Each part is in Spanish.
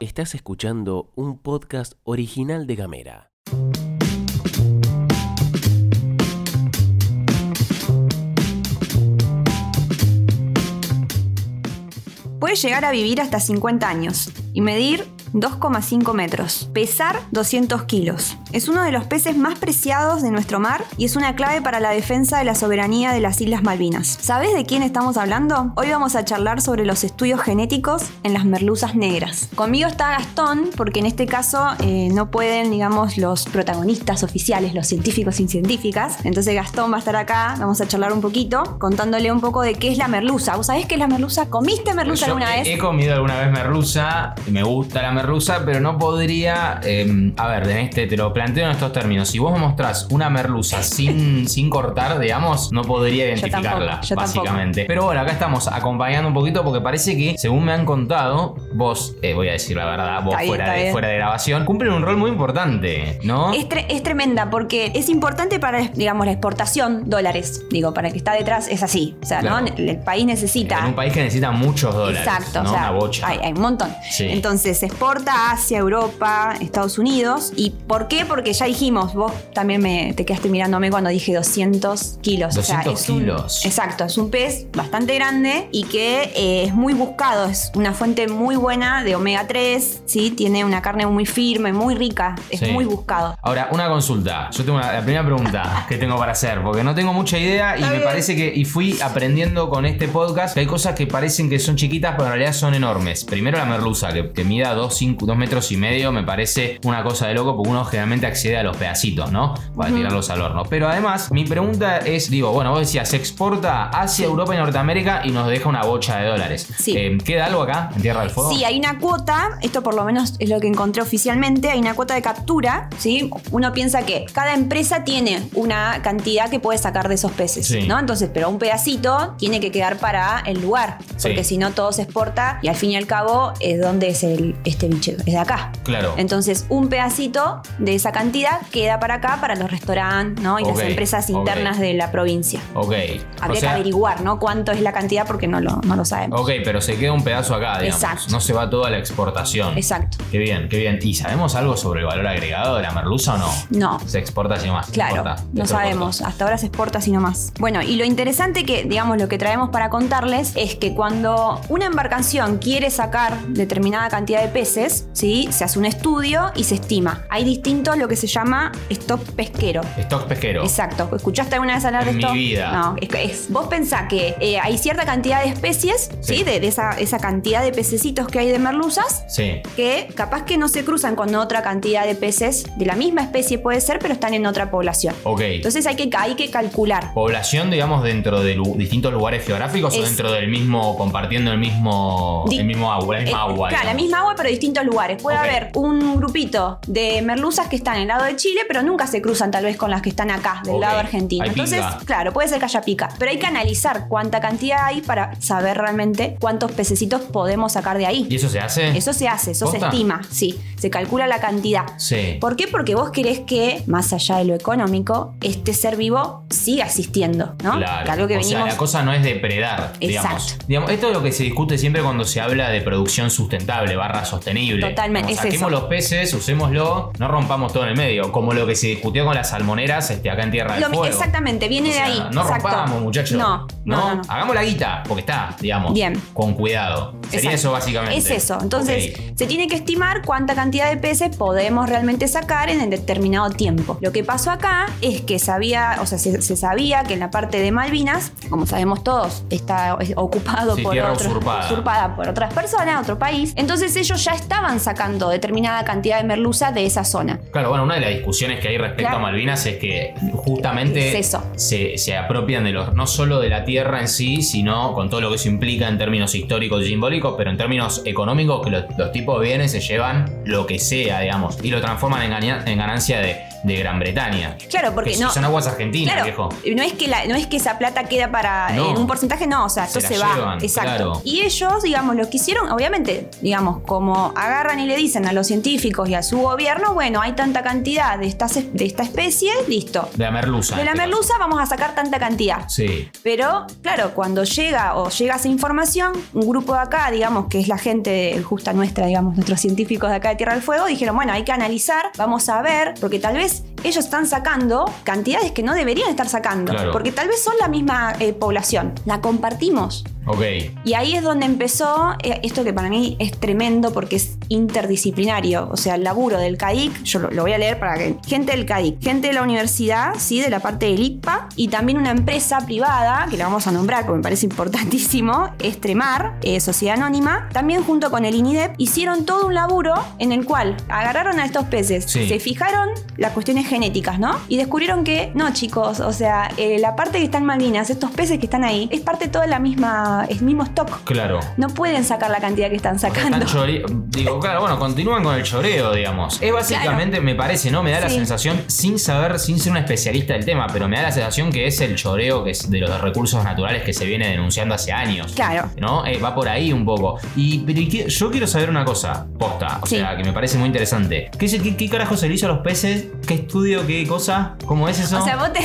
Estás escuchando un podcast original de Gamera. Puede llegar a vivir hasta 50 años y medir 2,5 metros, pesar 200 kilos. Es uno de los peces más preciados de nuestro mar y es una clave para la defensa de la soberanía de las Islas Malvinas. ¿Sabes de quién estamos hablando? Hoy vamos a charlar sobre los estudios genéticos en las merluzas negras. Conmigo está Gastón, porque en este caso eh, no pueden, digamos, los protagonistas oficiales, los científicos y científicas. Entonces Gastón va a estar acá, vamos a charlar un poquito, contándole un poco de qué es la merluza. ¿Vos sabés qué es la merluza? ¿Comiste merluza Yo alguna he, vez? He comido alguna vez merluza, me gusta la merluza, pero no podría. eh, a ver, en este te lo planteo en estos términos. Si vos mostrás una merluza sin, sin cortar, digamos, no podría identificarla, tampoco, yo tampoco. básicamente. Pero bueno, acá estamos acompañando un poquito porque parece que, según me han contado, vos, eh, voy a decir la verdad, vos bien, fuera, de, fuera de grabación, cumplen un rol muy importante, ¿no? Es, tre- es tremenda porque es importante para, digamos, la exportación dólares. Digo, para el que está detrás es así. O sea, ¿no? Claro. El, el país necesita. En un país que necesita muchos dólares. Exacto, ¿no? o sea, Una bocha. Hay, hay un montón. Sí. Entonces se exporta a Asia, Europa, Estados Unidos. ¿Y por qué? Porque ya dijimos, vos también me, te quedaste mirándome cuando dije 200 kilos. 200 es un- kilos. exacto, es un pez bastante grande y que eh, es muy buscado. Es una fuente muy buena de omega 3, ¿sí? Tiene una carne muy firme, muy rica. Es Sí. muy buscado. Ahora, una consulta. Yo tengo una- la primera pregunta que tengo para hacer, porque no tengo mucha idea y me parece que, y fui aprendiendo con este podcast, que hay cosas que parecen que son chiquitas, pero en realidad son enormes. Primero la merluza, que, que mida 2 metros y medio, me parece una cosa de loco, porque uno generalmente accede a los pedacitos, ¿no? Para tirarlos al horno. Pero además, mi pregunta es, digo, bueno, vos decías, se exporta hacia Europa y Norteamérica y nos deja una bocha de dólares. Sí. Eh, ¿Queda algo acá, en Tierra del Fuego? Sí, hay una cuota, esto por lo menos es lo que encontré oficialmente, hay una cuota de captura, ¿sí? Uno piensa que cada empresa tiene una cantidad que puede sacar de esos peces, Sí. ¿no? Entonces, pero un pedacito tiene que quedar para el lugar, Sí. porque si no todo se exporta y al fin y al cabo es donde es el, este es de acá. Claro. Entonces, un pedacito de esa cantidad queda para acá, para los restaurantes, ¿no? Y las empresas internas de la provincia. Ok. Habría O sea, que averiguar, ¿no? Cuánto es la cantidad porque no lo, no lo sabemos. Ok, pero se queda un pedazo acá, digamos. Exacto. No se va toda la exportación. Exacto. Qué bien, qué bien. ¿Y sabemos algo sobre el valor agregado de la merluza o no? No. Se exporta así nomás. Claro, importa, no sabemos. Hasta ahora se exporta así nomás. Bueno, y lo interesante que, digamos, lo que traemos para contarles es que cuando una embarcación quiere sacar determinada cantidad de peces, ¿sí? Se hace un estudio y se estima. Hay distintos lo que se llama stock pesquero. Stock pesquero. Exacto. ¿Escuchaste alguna vez hablar de En mi vida. No, es, vos pensás que eh, hay cierta cantidad de especies, ¿sí? Sí. De, de esa, esa cantidad de pececitos que hay de merluzas, Sí. que capaz que no se cruzan con otra cantidad de peces de la misma especie puede ser, pero están en otra población. Ok. Entonces hay que, hay que calcular. Población, digamos, dentro de lu- distintos lugares geográficos o dentro del mismo, compartiendo el mismo, el mismo agua, la misma Eh, agua. claro, la misma agua, pero distintos lugares. Puede haber un grupito de merluzas que están en el lado de Chile, pero nunca se cruzan tal vez con las que están acá, del lado argentino. Hay Entonces, pica. claro, puede ser que haya pica. Pero hay que analizar cuánta cantidad hay para saber realmente cuántos pececitos podemos sacar de ahí. ¿Y eso se hace? Eso se hace, eso se estima, sí. Se calcula la cantidad. Sí. ¿Por qué? Porque vos querés que, más allá de lo económico, este ser vivo siga existiendo, ¿no? Claro. Que algo que o sea, la cosa no es depredar, digamos. Exacto. digamos. Esto es lo que se discute siempre cuando se habla de producción sustentable, barra sostenible. Totalmente, es saquemos los peces, usémoslo, no rompamos todo en el medio. Como lo que se discutió con las salmoneras este, acá en Tierra del Lo Fuego. exactamente, viene O sea, de ahí. No exacto. rompamos, muchachos. No, no, no, no. Hagamos la guita, porque está, digamos. Bien. Con cuidado. Sería Exacto. eso básicamente. Es eso. Entonces, se tiene que estimar cuánta cantidad de peces podemos realmente sacar en el determinado tiempo. Lo que pasó acá es que sabía, o sea, se, se sabía que en la parte de Malvinas, como sabemos todos, está es ocupado Sí, por tierra otros- usurpada. usurpada por otras personas, otro país. Entonces ellos ya estaban sacando determinada cantidad de merluza de esa zona. Claro, bueno, una de las discusiones que hay respecto Claro. a Malvinas es que justamente Es eso. Se, se apropian de los, no solo de la tierra en sí, sino con todo lo que eso implica en términos históricos y simbólicos, pero en términos económicos, que los, los tipos de bienes se llevan lo que sea, digamos, y lo transforman en ganancia de de Gran Bretaña. Claro, porque Que no. son aguas argentinas, Claro, viejo. no es que la, no es que esa plata queda para No. en un porcentaje, no, o sea, Se se va. llevan, Exacto. claro. Y ellos, digamos, lo que hicieron, obviamente, digamos, como agarran y le dicen a los científicos y a su gobierno, bueno, hay tanta cantidad de, estas, de esta especie, listo. De la merluza. De la este caso. merluza vamos a sacar tanta cantidad. Sí. Pero, claro, cuando llega o llega esa información, un grupo de acá, digamos, que es la gente justa nuestra, digamos, nuestros científicos de acá de Tierra del Fuego, dijeron, bueno, hay que analizar, vamos a ver, porque tal vez ellos están sacando cantidades que no deberían estar sacando, Claro. porque tal vez son la misma eh, población, la compartimos. Ok. Y ahí es donde empezó eh, esto que para mí es tremendo porque es interdisciplinario. O sea, el laburo del CAIC, yo lo, lo voy a leer para que. Gente del CAIC, gente de la universidad, ¿sí? de la parte del ICPA, y también una empresa privada, que la vamos a nombrar porque me parece importantísimo, Estremar, eh, Sociedad Anónima, también junto con el INIDEP, hicieron todo un laburo en el cual agarraron a estos peces, Sí. se fijaron las cuestiones genéticas, ¿no? Y descubrieron que, no, chicos, o sea, eh, la parte que está en Malvinas, estos peces que están ahí, es parte toda la misma, es mismo stock. Claro. No pueden sacar la cantidad que están O sea, sacando. están Digo, claro, bueno, continúan con el choreo, digamos. Es básicamente, me parece, ¿no? Me da la sensación, sin saber, sin ser un especialista del tema, pero me da la sensación que es el choreo que es de los recursos naturales que se viene denunciando hace años. Claro. ¿No? Eh, va por ahí un poco. Y, pero yo quiero saber una cosa, posta, o Sí. sea, que me parece muy interesante. ¿Qué, qué, qué carajo se le hizo a los peces? ¿Qué estudio? ¿Qué cosa? ¿Cómo es eso? O sea, vos te.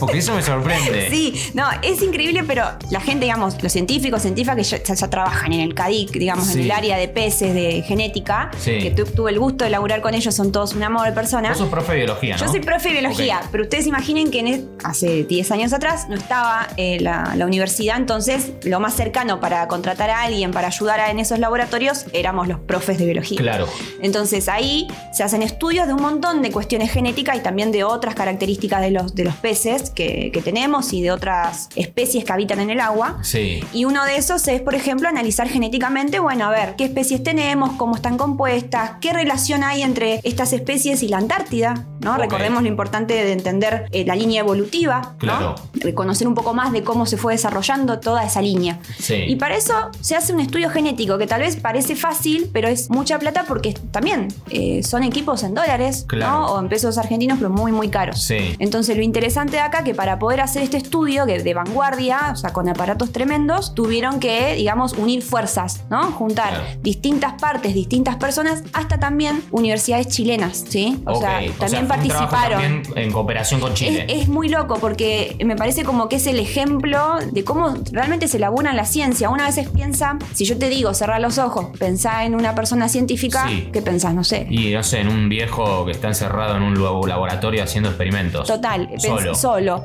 Porque eso me sorprende. Sí, no, es increíble, pero la gente, digamos, los científicos, científicas que ya, trabajan en el CADIC, digamos, Sí. en el área de peces, de genética, Sí. que tu- tuve el gusto de laburar con ellos, son todos un amor de persona. Vos sos profe de biología, ¿no? Yo soy profe de biología, pero ustedes imaginen que en hace 10 años atrás no estaba eh, la, la universidad, entonces lo más cercano para contratar a alguien para ayudar a- en esos laboratorios éramos los profes de biología. Claro. Entonces ahí se hacen estudios de un montón de cuestiones genéticas y también de otras características de los, de los peces que, que tenemos y de otras especies que habitan en el agua. Sí. Y uno de esos es, por ejemplo, analizar genéticamente, bueno, a ver qué especies tenemos, cómo están compuestas, qué relación hay entre estas especies y la Antártida, ¿no? Recordemos lo importante de entender eh, la línea evolutiva, ¿no? Claro. Reconocer un poco más de cómo se fue desarrollando toda esa línea. Sí. Y para eso se hace un estudio genético que tal vez parece fácil, pero es mucha plata porque también eh, son equipos en dólares, Claro. ¿no? O en pesos argentinos, pero muy, muy caros. Sí. Entonces, lo interesante de acá que para poder hacer este estudio que de vanguardia, o sea, con aparatos tremendos, tuvieron que, digamos, unir fuerzas, ¿no? Juntar Claro. distintas partes, distintas personas, hasta también universidades chilenas, ¿sí? O sea, O también fue un trabajo participaron. también en cooperación con Chile. Es, es muy loco porque me parece como que es el ejemplo de cómo realmente se labura en la ciencia. Una vez piensa, si yo te digo cerrar los ojos, pensá en una persona científica, Sí. ¿qué pensás? No sé. Y no sé, en un viejo que está encerrado en un labo- laboratorio haciendo experimentos. Total, solo,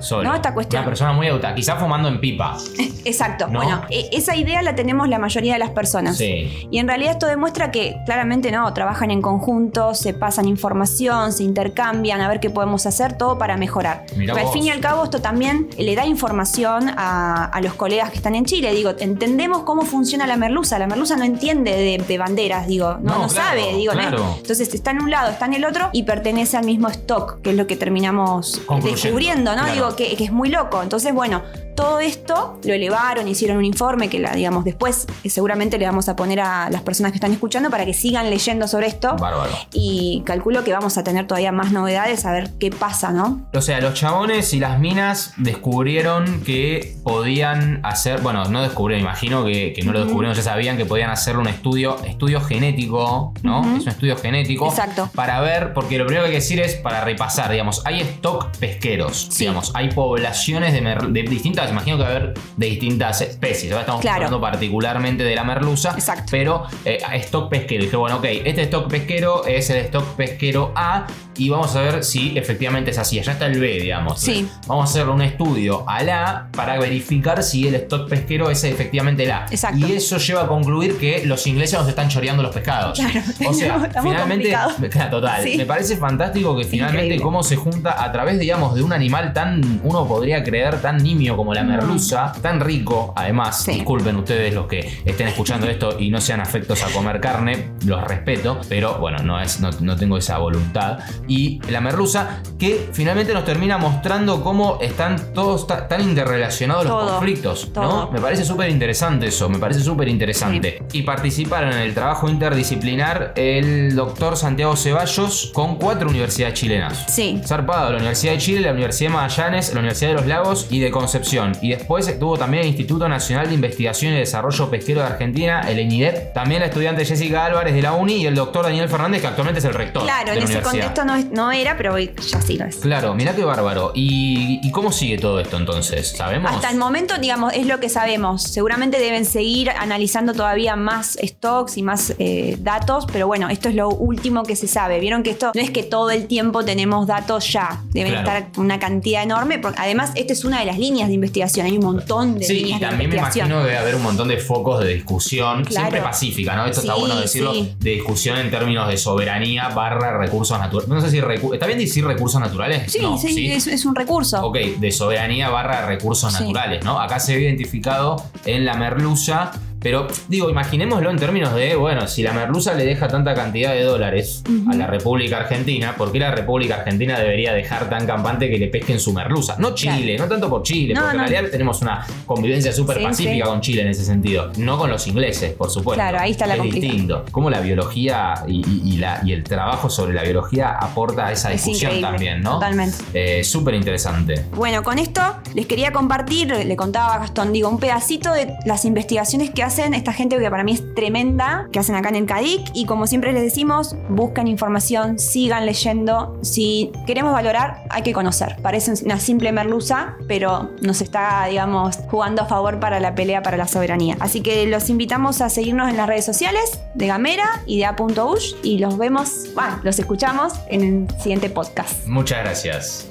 Solo. ¿no? Esta cuestión. Una persona muy auta, quizás fumando en pipa. Exacto. ¿No? Bueno, e- esa idea la tenemos la mayoría de las personas. Sí. Y en realidad esto demuestra que claramente no, trabajan en conjunto, se pasan información, se intercambian, a ver qué podemos hacer, todo para mejorar. Pero al fin y al cabo esto también le da información a, a los colegas que están en Chile. Digo, entendemos cómo funciona la merluza. La merluza no entiende de, de banderas, digo, no, No, no claro, sabe, digo, ¿no? Entonces está en un lado, está en el otro y pertenece al mismo stock, que es lo que terminamos descubriendo, ¿no? claro. Digo, que, que es muy loco. Entonces, bueno, todo esto lo elevaron, hicieron un informe que la, digamos, después seguramente le vamos a poner a las personas que están escuchando para que sigan leyendo sobre esto. Bárbaro. Y calculo que vamos a tener todavía más novedades, a ver qué pasa, ¿no? O sea, los chabones y las minas descubrieron que podían hacer, bueno, no descubrieron, imagino que, que no lo descubrieron, ya sabían que podían hacer un estudio, estudio genético, ¿no? Es un estudio genético. Exacto. Para ver, porque lo primero que hay que decir es para repasar, digamos, hay stock pesqueros, Sí. digamos, hay poblaciones de, de distintas, imagino que va a haber de distintas especies, ahora estamos Claro. hablando particularmente de la merluza, Exacto. pero eh, stock pesquero. Dije, bueno, ok, este stock pesquero es el stock pesquero A y vamos a ver si efectivamente es así. Allá está el B, digamos. Sí. Vamos a hacerle un estudio al A para verificar si el stock pesquero es efectivamente el A. Exacto. Y eso lleva a concluir que los ingleses nos están choreando los pescados. Claro, O sea, finalmente, complicado. total. Sí. Me parece fantástico que finalmente Increíble. cómo se junta a través, digamos, de un animal tan, uno podría creer, tan nimio como como la merluza, tan rico, además, Sí. disculpen ustedes los que estén escuchando esto y no sean afectos a comer carne, los respeto, pero bueno, no, es, no, no tengo esa voluntad. Y la merluza que finalmente nos termina mostrando cómo están todos ta- tan interrelacionados los Todo, conflictos. Me parece súper interesante eso, me parece súper interesante. Y participaron en el trabajo interdisciplinar el doctor Santiago Ceballos con cuatro universidades chilenas. Sí. Zarpado, la Universidad de Chile, la Universidad de Magallanes, la Universidad de los Lagos y de Concepción. Y después estuvo también el Instituto Nacional de Investigación y Desarrollo Pesquero de Argentina, el ENIDEP. También la estudiante Jessica Álvarez de la UNI y el doctor Daniel Fernández, que actualmente es el rector. Claro, de en la ese contexto no, era, pero hoy ya sí lo es. Claro, mirá qué bárbaro. ¿Y, y cómo sigue todo esto entonces? ¿Sabemos? Hasta el momento, digamos, es lo que sabemos. Seguramente deben seguir analizando todavía más stocks y más eh, datos, pero bueno, esto es lo último que se sabe. Vieron que esto no es que todo el tiempo tenemos datos ya, deben Claro. estar una cantidad enorme, porque además esta es una de las líneas de investigación, hay un montón de Sí, y también me investigación. imagino que debe haber un montón de focos de discusión, Claro. siempre pacífica, ¿no? Esto está Sí, bueno decirlo, sí. de discusión en términos de soberanía barra recursos naturales. No sé si recu- ¿Está bien decir recursos naturales? Sí, No, sí, Es, es un recurso. Ok, de soberanía barra recursos Sí. naturales, ¿no? Acá se ve identificado en la merluza, pero digo, imaginémoslo en términos de, bueno, si la merluza le deja tanta cantidad de dólares a la República Argentina, ¿por qué la República Argentina debería dejar tan campante que le pesquen su merluza? No Chile, no tanto por Chile, No, porque no. en realidad tenemos una convivencia súper Sí, pacífica sí. con Chile en ese sentido, no con los ingleses, por supuesto. Claro, ahí está la es distinto. Cómo la biología y, y- y la, y el trabajo sobre la biología aporta a esa Es discusión también, ¿no? totalmente. Eh, súper interesante. Bueno, con esto les quería compartir, le contaba a Gastón, digo, un pedacito de las investigaciones que hacen esta gente que para mí es tremenda, que hacen acá en el CADIC. Y como siempre les decimos, buscan información, sigan leyendo. Si queremos valorar, hay que conocer. Parece una simple merluza, pero nos está, digamos, jugando a favor para la pelea para la soberanía. Así que los invitamos a seguirnos en las redes sociales de Gamera y de A.Ush y los vemos, bueno, los escuchamos en el siguiente podcast. Muchas gracias.